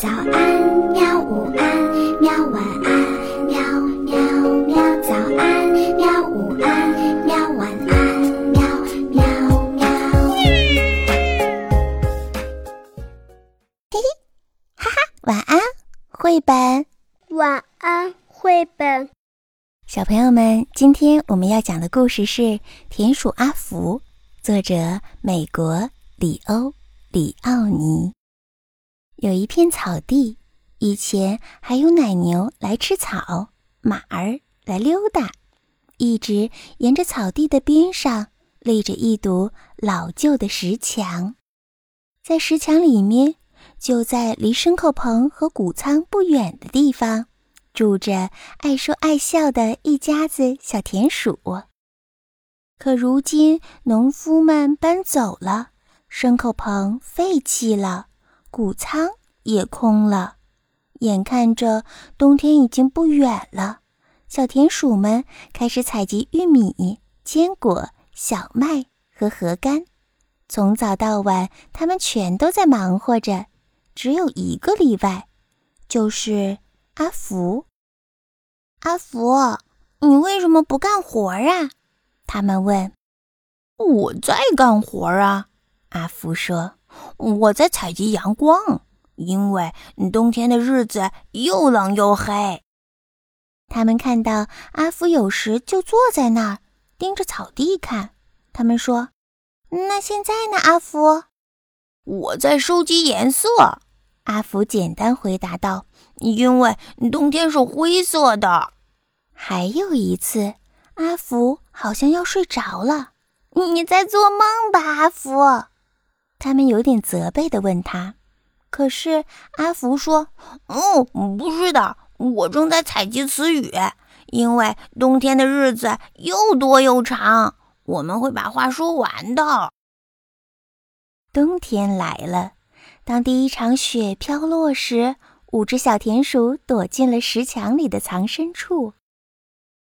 早安，喵！午安，喵！晚安，喵喵喵！早安，喵！午安，喵！晚安，喵喵喵！嘿嘿，哈哈，晚安，绘本。晚安，绘本。小朋友们，今天我们要讲的故事是《田鼠阿福》，作者美国里欧里奥尼。有一片草地，以前还有奶牛来吃草，马儿来溜达。一直沿着草地的边上立着一堵老旧的石墙，在石墙里面，就在离牲口棚和谷仓不远的地方，住着爱说爱笑的一家子小田鼠。可如今，农夫们搬走了，牲口棚废弃了。谷仓也空了，眼看着冬天已经不远了，小田鼠们开始采集玉米、坚果、小麦和禾干。从早到晚，他们全都在忙活着，只有一个例外，就是阿福。阿福，你为什么不干活啊？他们问。我在干活啊，阿福说。我在采集阳光，因为冬天的日子又冷又黑。他们看到阿福有时就坐在那儿盯着草地看。他们说：“那现在呢，阿福？”我在收集颜色。阿福简单回答道：“因为冬天是灰色的。”还有一次，阿福好像要睡着了。“你在做梦吧，阿福？”他们有点责备地问他，可是阿福说：“哦，不是的，我正在采集词语，因为冬天的日子又多又长，我们会把话说完的。”冬天来了，当第一场雪飘落时，五只小田鼠躲进了石墙里的藏身处。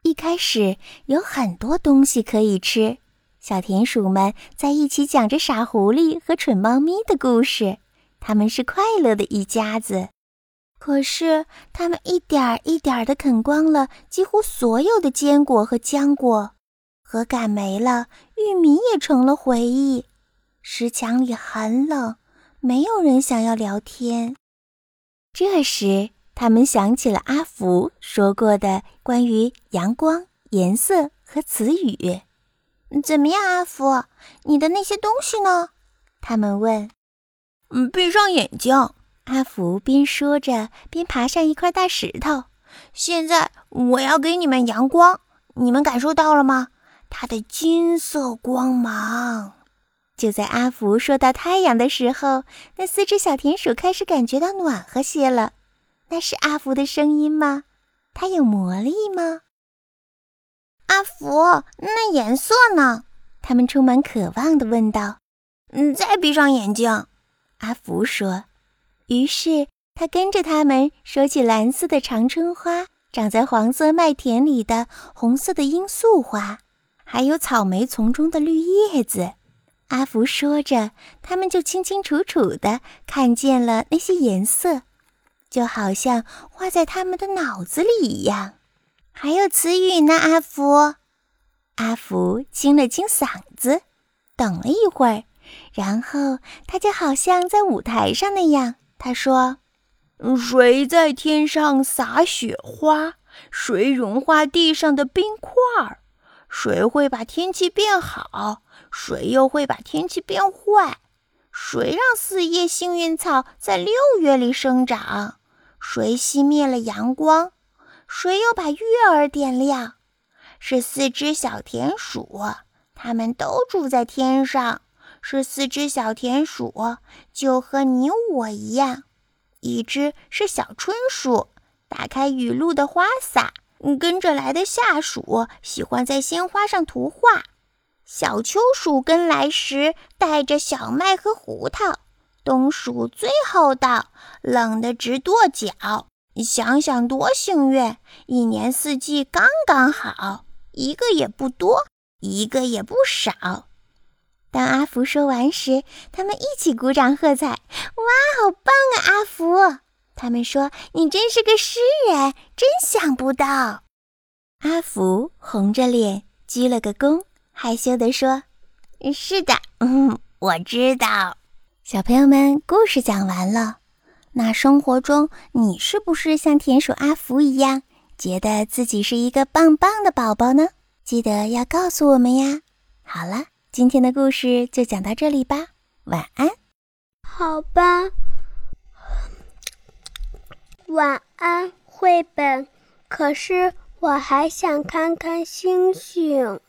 一开始有很多东西可以吃。小田鼠们在一起讲着傻狐狸和蠢猫咪的故事，他们是快乐的一家子。可是，他们一点儿一点儿地啃光了几乎所有的坚果和浆果，禾秆没了，玉米也成了回忆。石墙里很冷，没有人想要聊天。这时，他们想起了阿福说过的关于阳光、颜色和词语。怎么样，阿福？你的那些东西呢？他们问。嗯，闭上眼睛。阿福边说着边爬上一块大石头。现在我要给你们阳光，你们感受到了吗？它的金色光芒。就在阿福说到太阳的时候，那四只小田鼠开始感觉到暖和些了。那是阿福的声音吗？它有魔力吗？阿福，那颜色呢？他们充满渴望地问道。“嗯，再闭上眼睛。”阿福说。于是他跟着他们说起蓝色的长春花，长在黄色麦田里的红色的罂粟花，还有草莓丛中的绿叶子。阿福说着，他们就清清楚楚地看见了那些颜色，就好像画在他们的脑子里一样。还有词语呢，阿福。阿福清了清嗓子，等了一会儿，然后他就好像在舞台上那样，他说：“谁在天上撒雪花？谁融化地上的冰块？谁会把天气变好？谁又会把天气变坏？谁让四叶幸运草在六月里生长？谁熄灭了阳光？”谁又把月儿点亮？是四只小田鼠，它们都住在天上。是四只小田鼠，就和你我一样。一只是小春鼠，打开雨露的花洒，跟着来的下属喜欢在鲜花上涂画。小秋鼠跟来时带着小麦和胡桃。冬鼠最后到，冷得直跺脚。想想，多幸运！一年四季刚刚好，一个也不多，一个也不少。当阿福说完时，他们一起鼓掌喝彩。哇，好棒啊，阿福！他们说你真是个诗人，真想不到。阿福红着脸鞠了个躬，害羞地说：“是的，嗯，我知道。”小朋友们，故事讲完了。那生活中，你是不是像田鼠阿福一样，觉得自己是一个棒棒的宝宝呢？记得要告诉我们呀。好了，今天的故事就讲到这里吧，晚安。好吧，晚安，绘本。可是我还想看看星星。